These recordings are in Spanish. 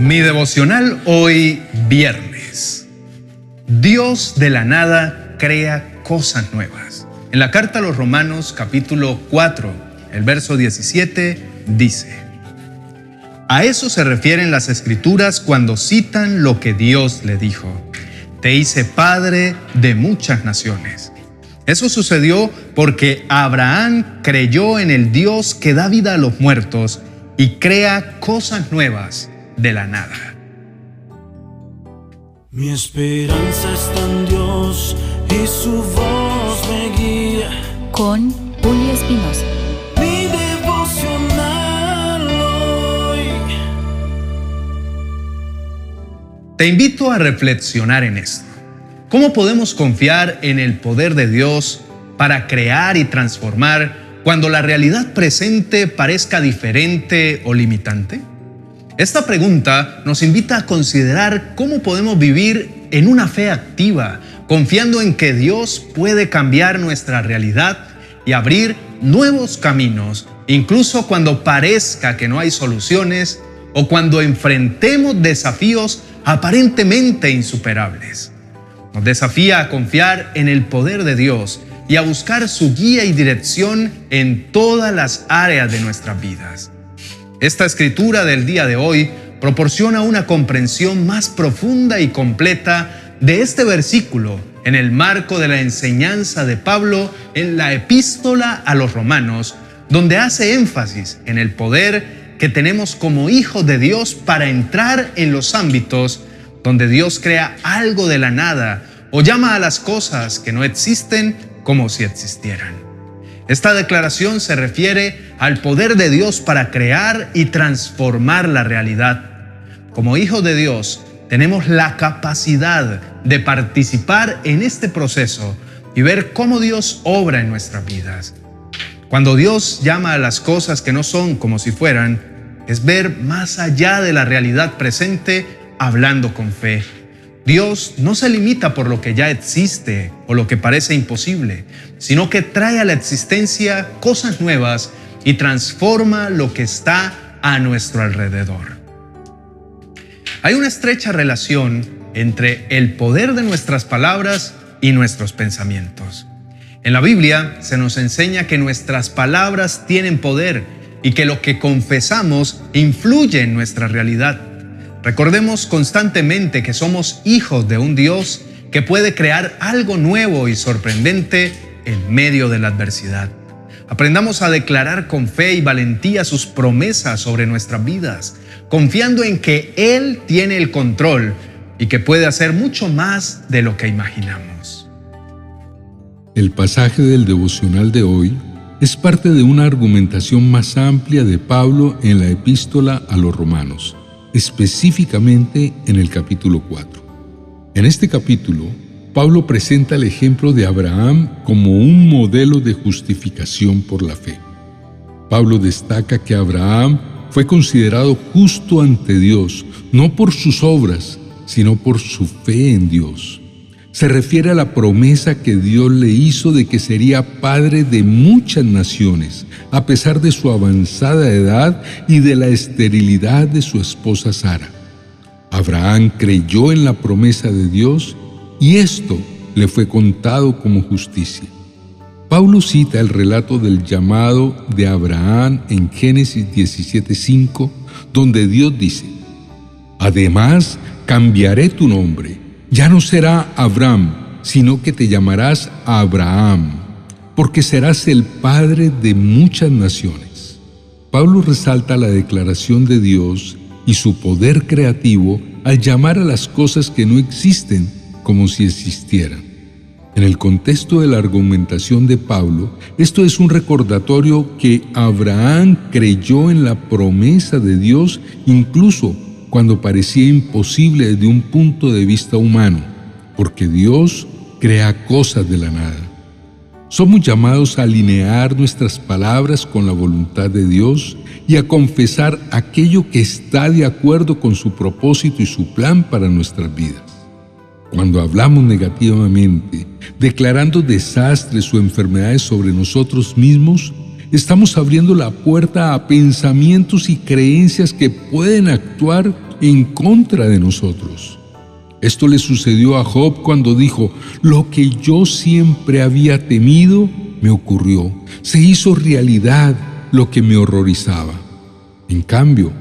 Mi devocional hoy viernes. Dios de la nada crea cosas nuevas. En la carta a los Romanos capítulo 4, el verso 17 dice, A eso se refieren las escrituras cuando citan lo que Dios le dijo. Te hice padre de muchas naciones. Eso sucedió porque Abraham creyó en el Dios que da vida a los muertos y crea cosas nuevas de la nada. Mi esperanza está en Dios y su voz me guía. Con Julio Espinosa. Mi devocional hoy. Te invito a reflexionar en esto. ¿Cómo podemos confiar en el poder de Dios para crear y transformar cuando la realidad presente parezca diferente o limitante? Esta pregunta nos invita a considerar cómo podemos vivir en una fe activa, confiando en que Dios puede cambiar nuestra realidad y abrir nuevos caminos, incluso cuando parezca que no hay soluciones o cuando enfrentemos desafíos aparentemente insuperables. Nos desafía a confiar en el poder de Dios y a buscar su guía y dirección en todas las áreas de nuestras vidas. Esta escritura del día de hoy proporciona una comprensión más profunda y completa de este versículo en el marco de la enseñanza de Pablo en la epístola a los romanos, donde hace énfasis en el poder que tenemos como hijos de Dios para entrar en los ámbitos donde Dios crea algo de la nada o llama a las cosas que no existen como si existieran. Esta declaración se refiere al poder de Dios para crear y transformar la realidad. Como hijos de Dios, tenemos la capacidad de participar en este proceso y ver cómo Dios obra en nuestras vidas. Cuando Dios llama a las cosas que no son como si fueran, es ver más allá de la realidad presente hablando con fe. Dios no se limita por lo que ya existe o lo que parece imposible, sino que trae a la existencia cosas nuevas y transforma lo que está a nuestro alrededor. Hay una estrecha relación entre el poder de nuestras palabras y nuestros pensamientos. En la Biblia se nos enseña que nuestras palabras tienen poder y que lo que confesamos influye en nuestra realidad. Recordemos constantemente que somos hijos de un Dios que puede crear algo nuevo y sorprendente en medio de la adversidad. Aprendamos a declarar con fe y valentía sus promesas sobre nuestras vidas, confiando en que Él tiene el control y que puede hacer mucho más de lo que imaginamos. El pasaje del devocional de hoy es parte de una argumentación más amplia de Pablo en la epístola a los romanos específicamente en el capítulo 4. En este capítulo, Pablo presenta el ejemplo de Abraham como un modelo de justificación por la fe. Pablo destaca que Abraham fue considerado justo ante Dios, no por sus obras, sino por su fe en Dios se refiere a la promesa que Dios le hizo de que sería padre de muchas naciones, a pesar de su avanzada edad y de la esterilidad de su esposa Sara. Abraham creyó en la promesa de Dios y esto le fue contado como justicia. Pablo cita el relato del llamado de Abraham en Génesis 17:5, donde Dios dice, Además, cambiaré tu nombre ya no será Abraham, sino que te llamarás Abraham, porque serás el padre de muchas naciones. Pablo resalta la declaración de Dios y su poder creativo al llamar a las cosas que no existen como si existieran. En el contexto de la argumentación de Pablo, esto es un recordatorio que Abraham creyó en la promesa de Dios incluso cuando parecía imposible desde un punto de vista humano, porque Dios crea cosas de la nada. Somos llamados a alinear nuestras palabras con la voluntad de Dios y a confesar aquello que está de acuerdo con su propósito y su plan para nuestras vidas. Cuando hablamos negativamente, declarando desastres o enfermedades sobre nosotros mismos, estamos abriendo la puerta a pensamientos y creencias que pueden actuar en contra de nosotros. Esto le sucedió a Job cuando dijo, lo que yo siempre había temido me ocurrió, se hizo realidad lo que me horrorizaba. En cambio,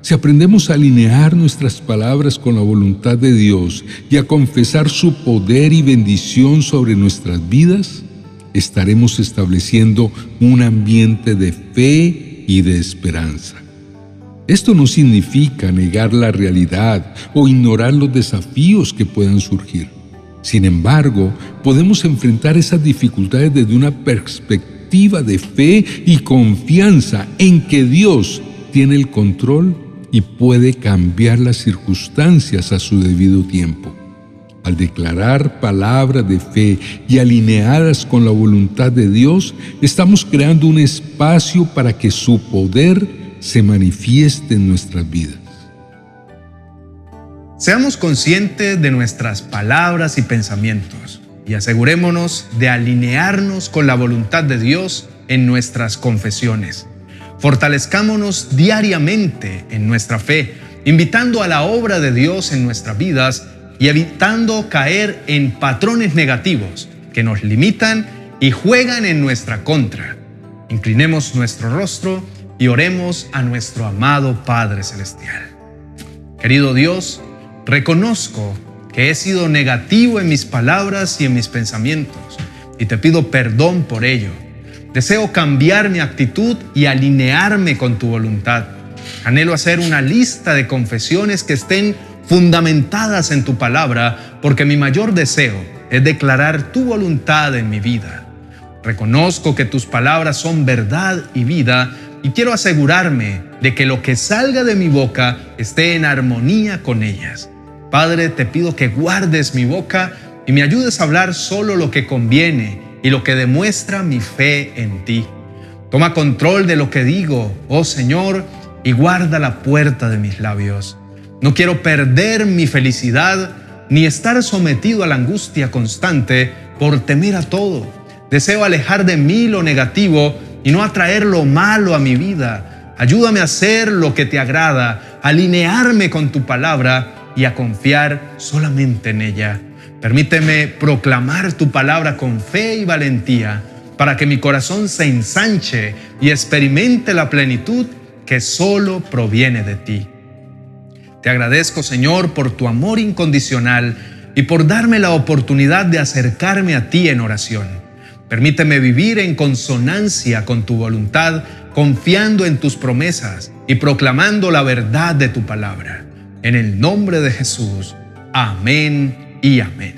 si aprendemos a alinear nuestras palabras con la voluntad de Dios y a confesar su poder y bendición sobre nuestras vidas, estaremos estableciendo un ambiente de fe y de esperanza. Esto no significa negar la realidad o ignorar los desafíos que puedan surgir. Sin embargo, podemos enfrentar esas dificultades desde una perspectiva de fe y confianza en que Dios tiene el control y puede cambiar las circunstancias a su debido tiempo. Al declarar palabras de fe y alineadas con la voluntad de Dios, estamos creando un espacio para que su poder se manifieste en nuestras vidas. Seamos conscientes de nuestras palabras y pensamientos y asegurémonos de alinearnos con la voluntad de Dios en nuestras confesiones. Fortalezcámonos diariamente en nuestra fe, invitando a la obra de Dios en nuestras vidas y evitando caer en patrones negativos que nos limitan y juegan en nuestra contra. Inclinemos nuestro rostro y oremos a nuestro amado Padre Celestial. Querido Dios, reconozco que he sido negativo en mis palabras y en mis pensamientos y te pido perdón por ello Deseo cambiar mi actitud y alinearme con tu voluntad. Anhelo hacer una lista de confesiones que estén fundamentadas en tu palabra, porque mi mayor deseo es declarar tu voluntad en mi vida. Reconozco que tus palabras son verdad y vida y quiero asegurarme de que lo que salga de mi boca esté en armonía con ellas. Padre, te pido que guardes mi boca y me ayudes a hablar solo lo que conviene y lo que demuestra mi fe en ti. Toma control de lo que digo, oh Señor, y guarda la puerta de mis labios. No quiero perder mi felicidad ni estar sometido a la angustia constante por temer a todo. Deseo alejar de mí lo negativo y no atraer lo malo a mi vida. Ayúdame a hacer lo que te agrada, alinearme con tu palabra y a confiar solamente en ella. Permíteme proclamar tu palabra con fe y valentía para que mi corazón se ensanche y experimente la plenitud que solo proviene de ti. Te agradezco, Señor, por tu amor incondicional y por darme la oportunidad de acercarme a ti en oración. Permíteme vivir en consonancia con tu voluntad, confiando en tus promesas y proclamando la verdad de tu palabra. En el nombre de Jesús. Amén y amén.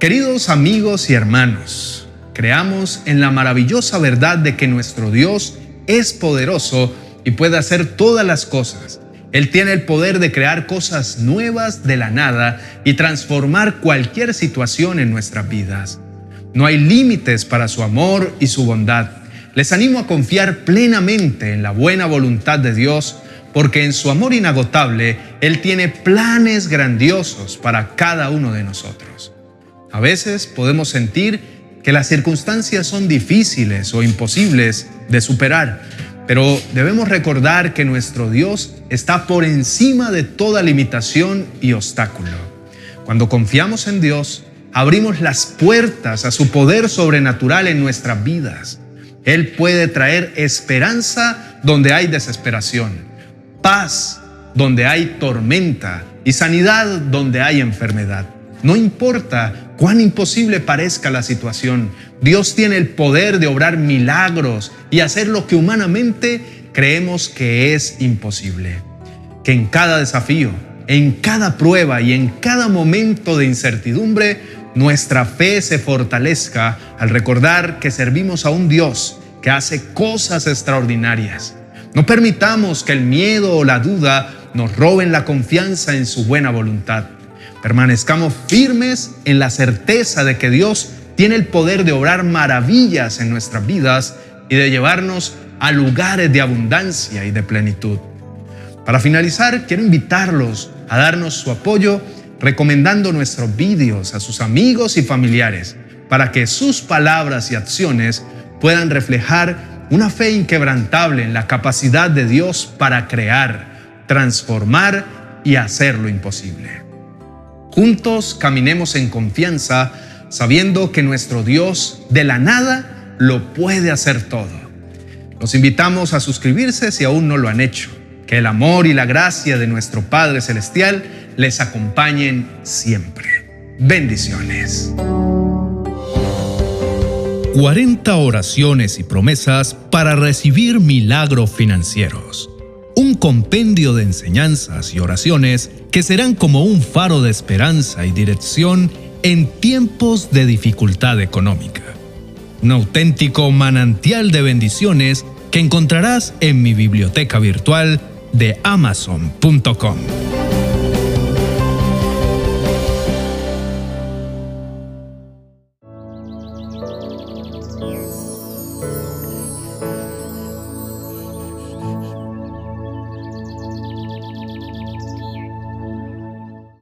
Queridos amigos y hermanos, creamos en la maravillosa verdad de que nuestro Dios es poderoso y puede hacer todas las cosas. Él tiene el poder de crear cosas nuevas de la nada y transformar cualquier situación en nuestras vidas. No hay límites para su amor y su bondad. Les animo a confiar plenamente en la buena voluntad de Dios porque en su amor inagotable Él tiene planes grandiosos para cada uno de nosotros. A veces podemos sentir que las circunstancias son difíciles o imposibles de superar, pero debemos recordar que nuestro Dios está por encima de toda limitación y obstáculo. Cuando confiamos en Dios, abrimos las puertas a su poder sobrenatural en nuestras vidas. Él puede traer esperanza donde hay desesperación paz donde hay tormenta y sanidad donde hay enfermedad. No importa cuán imposible parezca la situación, Dios tiene el poder de obrar milagros y hacer lo que humanamente creemos que es imposible. Que en cada desafío, en cada prueba y en cada momento de incertidumbre, nuestra fe se fortalezca al recordar que servimos a un Dios que hace cosas extraordinarias no permitamos que el miedo o la duda nos roben la confianza en su buena voluntad. Permanezcamos firmes en la certeza de que Dios tiene el poder de obrar maravillas en nuestras vidas y de llevarnos a lugares de abundancia y de plenitud. Para finalizar, quiero invitarlos a darnos su apoyo recomendando nuestros vídeos a sus amigos y familiares para que sus palabras y acciones puedan reflejar una fe inquebrantable en la capacidad de Dios para crear, transformar y hacer lo imposible. Juntos caminemos en confianza, sabiendo que nuestro Dios de la nada lo puede hacer todo. Los invitamos a suscribirse si aún no lo han hecho. Que el amor y la gracia de nuestro Padre Celestial les acompañen siempre. Bendiciones. 40 oraciones y promesas para recibir milagros financieros. Un compendio de enseñanzas y oraciones serán como un faro de esperanza y dirección en tiempos de dificultad económica. Un auténtico manantial de bendiciones que encontrarás en mi biblioteca virtual de amazon.com.